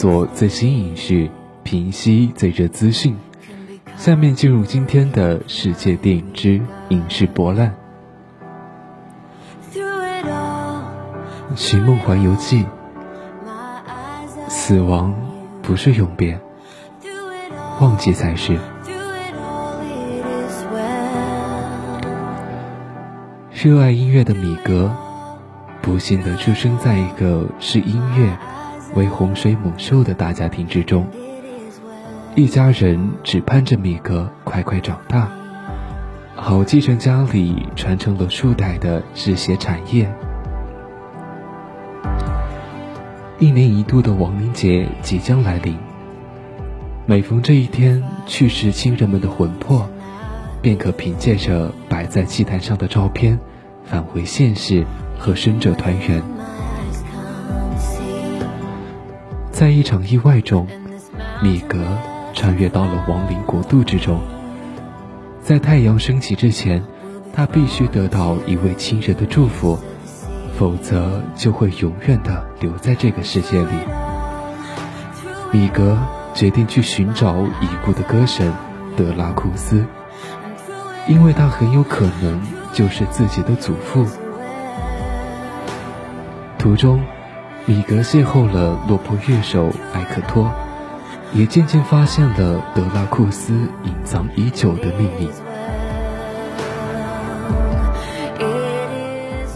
做最新影视，平息最热资讯。下面进入今天的世界电影之影视博览，《寻梦环游记》。死亡不是永别，忘记才是。热爱音乐的米格，不幸的出生在一个视音乐为洪水猛兽的大家庭之中。一家人只盼着米格快快长大，好继承家里传承了数代的制鞋产业。一年一度的亡灵节即将来临，每逢这一天，去世亲人们的魂魄便可凭借着摆在祭坛上的照片。返回现实，和生者团圆。在一场意外中，米格穿越到了亡灵国度之中。在太阳升起之前，他必须得到一位亲人的祝福，否则就会永远的留在这个世界里。米格决定去寻找已故的歌神德拉库斯，因为他很有可能。就是自己的祖父。途中，米格邂逅了落魄乐手艾克托，也渐渐发现了德拉库斯隐藏已久的秘密。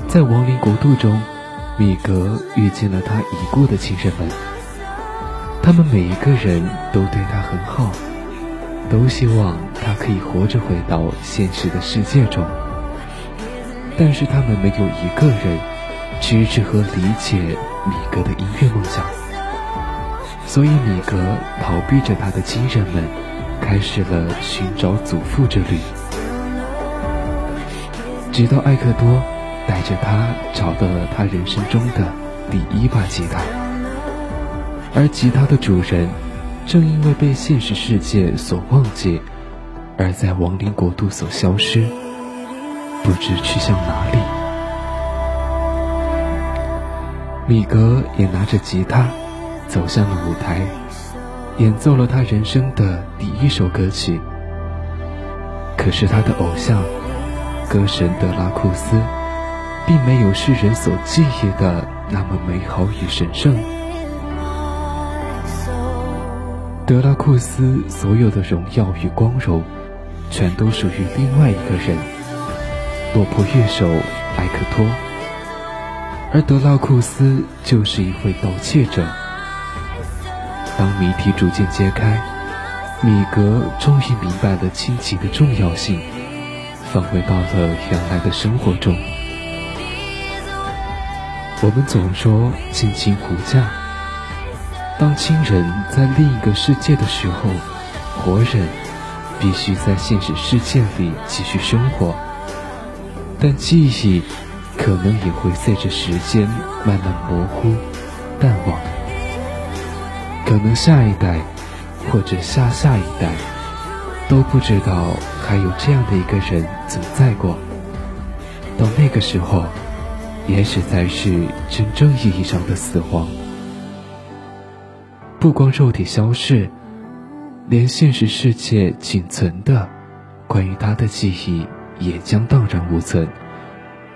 在亡灵国度中，米格遇见了他已故的亲人们，他们每一个人都对他很好，都希望他可以活着回到现实的世界中。但是他们没有一个人支持和理解米格的音乐梦想，所以米格逃避着他的亲人们，开始了寻找祖父之旅。直到艾克多带着他找到了他人生中的第一把吉他，而吉他的主人正因为被现实世界所忘记，而在亡灵国度所消失。不知去向哪里，米格也拿着吉他走向了舞台，演奏了他人生的第一首歌曲。可是他的偶像歌神德拉库斯，并没有世人所记忆的那么美好与神圣。德拉库斯所有的荣耀与光荣，全都属于另外一个人。落魄乐手埃克托，而德拉库斯就是一位盗窃者。当谜题逐渐揭开，米格终于明白了亲情的重要性，返回到了原来的生活中。我们总说亲情无价，当亲人在另一个世界的时候，活人必须在现实世界里继续生活。但记忆可能也会随着时间慢慢模糊、淡忘。可能下一代或者下下一代都不知道还有这样的一个人存在过。到那个时候，也许才是真正意义上的死亡。不光肉体消逝，连现实世界仅存的关于他的记忆。也将荡然无存，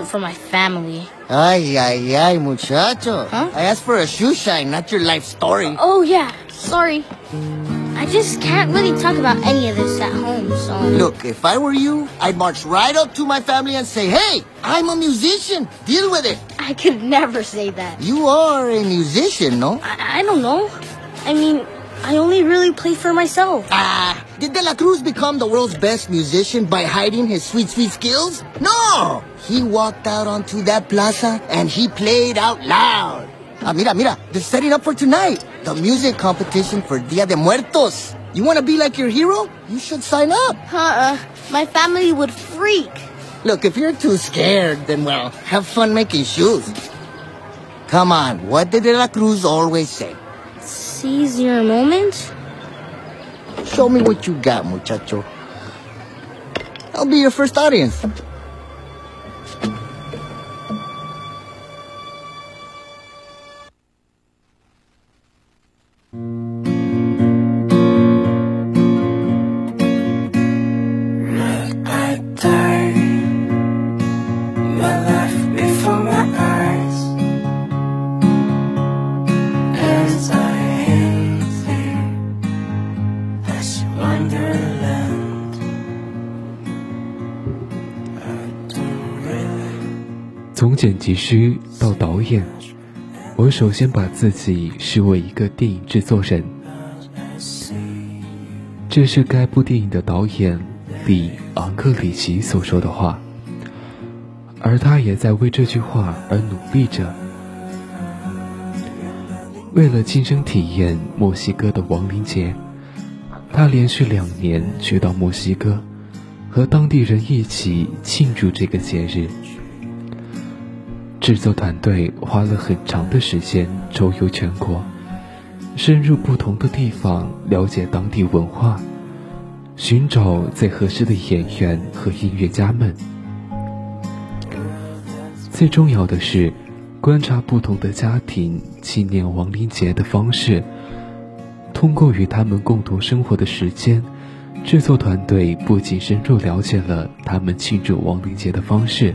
family. Ay, ay, ay, muchacho. Huh? I asked for a shoe shine, not your life story. Oh, yeah. Sorry. I just can't really talk about any of this at home, so... Look, if I were you, I'd march right up to my family and say, Hey, I'm a musician. Deal with it. I could never say that. You are a musician, no? I, I don't know. I mean, I only really play for myself. Ah, did De La Cruz become the world's best musician by hiding his sweet, sweet skills? No! He walked out onto that plaza and he played out loud. Ah, mira, mira, they're setting up for tonight. The music competition for Dia de Muertos. You want to be like your hero? You should sign up. Uh-uh. My family would freak. Look, if you're too scared, then well, have fun making shoes. Come on, what did De La Cruz always say? Seize your moment? Show me what you got, muchacho. I'll be your first audience. 剪辑师到导演，我首先把自己视为一个电影制作人。这是该部电影的导演里昂克里奇所说的话，而他也在为这句话而努力着。为了亲身体验墨西哥的亡灵节，他连续两年去到墨西哥，和当地人一起庆祝这个节日。制作团队花了很长的时间周游全国，深入不同的地方了解当地文化，寻找最合适的演员和音乐家们。最重要的是，观察不同的家庭纪念亡灵节的方式。通过与他们共同生活的时间，制作团队不仅深入了解了他们庆祝亡灵节的方式。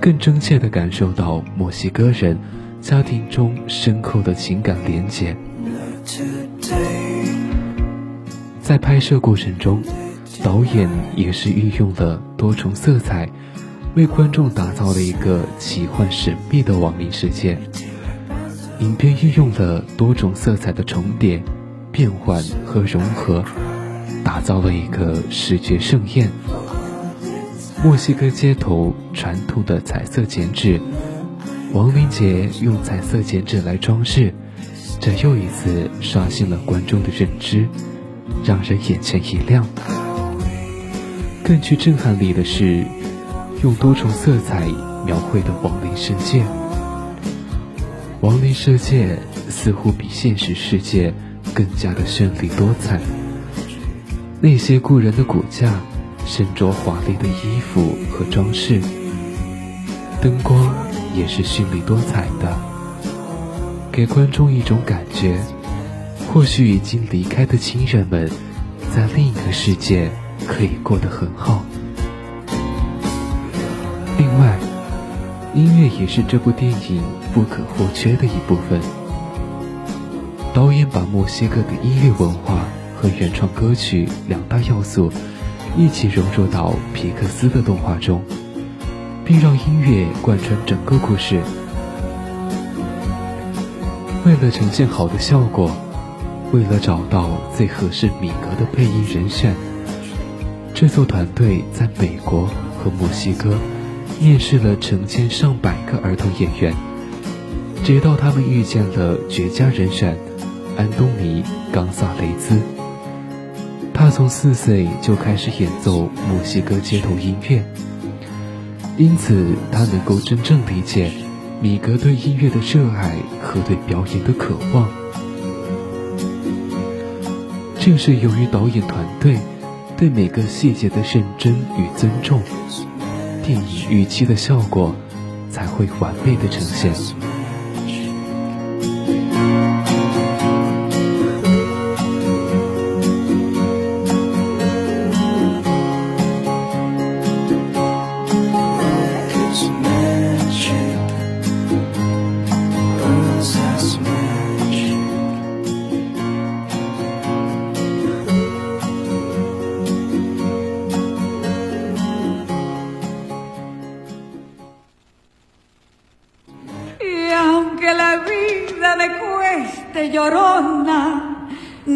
更真切地感受到墨西哥人家庭中深厚的情感连结。在拍摄过程中，导演也是运用了多重色彩，为观众打造了一个奇幻神秘的亡灵世界。影片运用了多种色彩的重叠、变换和融合，打造了一个视觉盛宴。墨西哥街头传统的彩色剪纸，亡灵节用彩色剪纸来装饰，这又一次刷新了观众的认知，让人眼前一亮。更具震撼力的是，用多重色彩描绘的亡灵世界。亡灵世界似乎比现实世界更加的绚丽多彩。那些故人的骨架。身着华丽的衣服和装饰，灯光也是绚丽多彩的，给观众一种感觉，或许已经离开的亲人们，在另一个世界可以过得很好。另外，音乐也是这部电影不可或缺的一部分。导演把墨西哥的音乐文化和原创歌曲两大要素。一起融入到皮克斯的动画中，并让音乐贯穿整个故事。为了呈现好的效果，为了找到最合适米格的配音人选，制作团队在美国和墨西哥面试了成千上百个儿童演员，直到他们遇见了绝佳人选安东尼·冈萨雷兹。他从四岁就开始演奏墨西哥街头音乐，因此他能够真正理解米格对音乐的热爱和对表演的渴望。正是由于导演团队对每个细节的认真与尊重，电影预期的效果才会完美的呈现。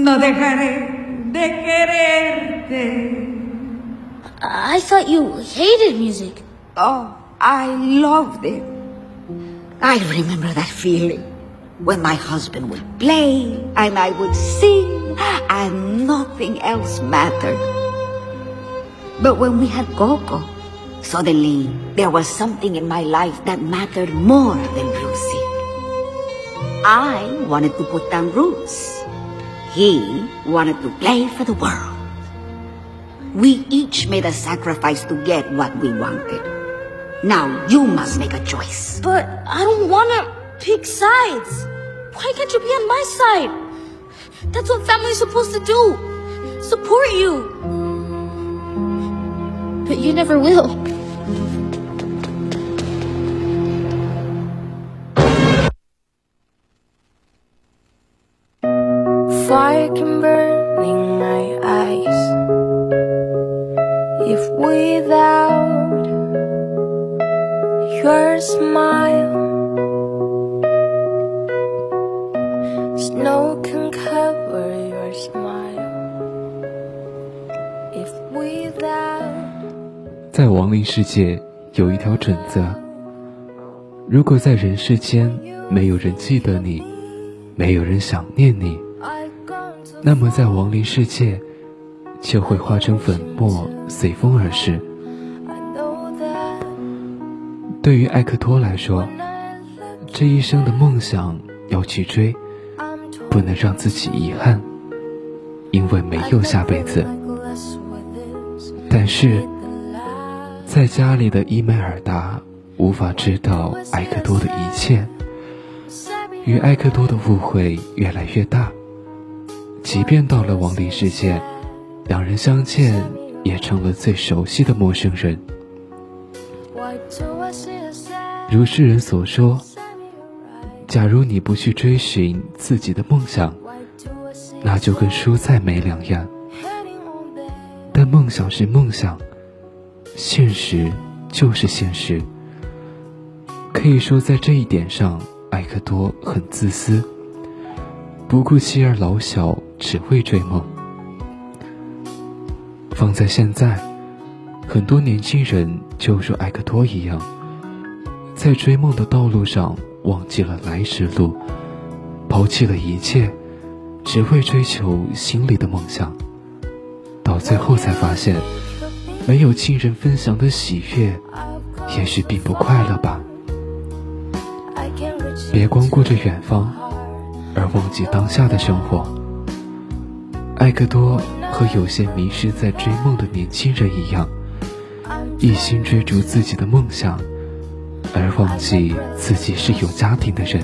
No dejaré de quererte. I thought you hated music. Oh, I loved it. I remember that feeling when my husband would play and I would sing and nothing else mattered. But when we had Coco, suddenly there was something in my life that mattered more than music. I wanted to put down roots. He wanted to play for the world. We each made a sacrifice to get what we wanted. Now you must make a choice. But I don't want to pick sides. Why can't you be on my side? That's what family's supposed to do. Support you. But you never will. Fire can burn in my eyes if without your smile, snow can cover your smile. If without 在亡灵世界有一条准则：如果在人世间没有人记得你，没有人想念你， I've gone to 那么在亡灵世界就会化成粉末，随风而逝。对于艾克托来说，这一生的梦想要去追，不能让自己遗憾，因为没有下辈子。但是，在家里的伊梅尔达无法知道艾克多的一切，与艾克多的误会越来越大。即便到了亡灵世界，两人相见也成了最熟悉的陌生人。如世人所说，假如你不去追寻自己的梦想，那就跟蔬菜没两样。但梦想是梦想，现实就是现实。可以说，在这一点上，艾克多很自私，不顾妻儿老小，只为追梦。放在现在，很多年轻人就如埃克多一样，在追梦的道路上忘记了来时路，抛弃了一切，只为追求心里的梦想。到最后才发现，没有亲人分享的喜悦，也许并不快乐吧。别光顾着远方.而忘记当下的生活。艾克多和有些迷失在追梦的年轻人一样，一心追逐自己的梦想，而忘记自己是有家庭的人。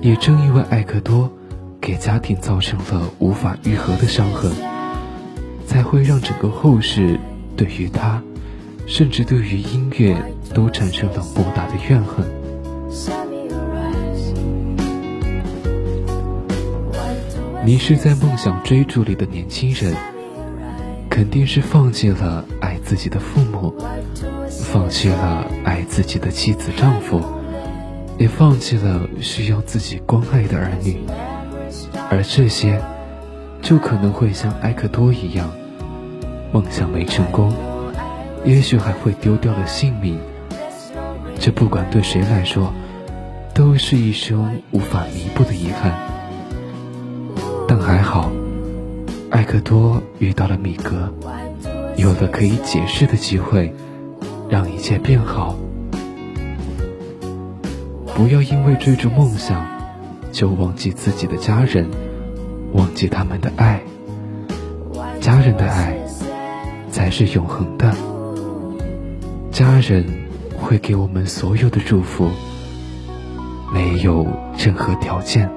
也正因为艾克多给家庭造成了无法愈合的伤痕，才会让整个后世对于他，甚至对于音乐都产生了莫大的怨恨。迷失在梦想追逐里的年轻人，肯定是放弃了爱自己的父母，放弃了爱自己的妻子丈夫，也放弃了需要自己关爱的儿女，而这些，就可能会像埃克多一样，梦想没成功，也许还会丢掉了性命。这不管对谁来说，都是一生无法弥补的遗憾。但还好，艾克多遇到了米格，有了可以解释的机会，让一切变好。不要因为追逐梦想，就忘记自己的家人，忘记他们的爱。家人的爱才是永恒的。家人会给我们所有的祝福，没有任何条件。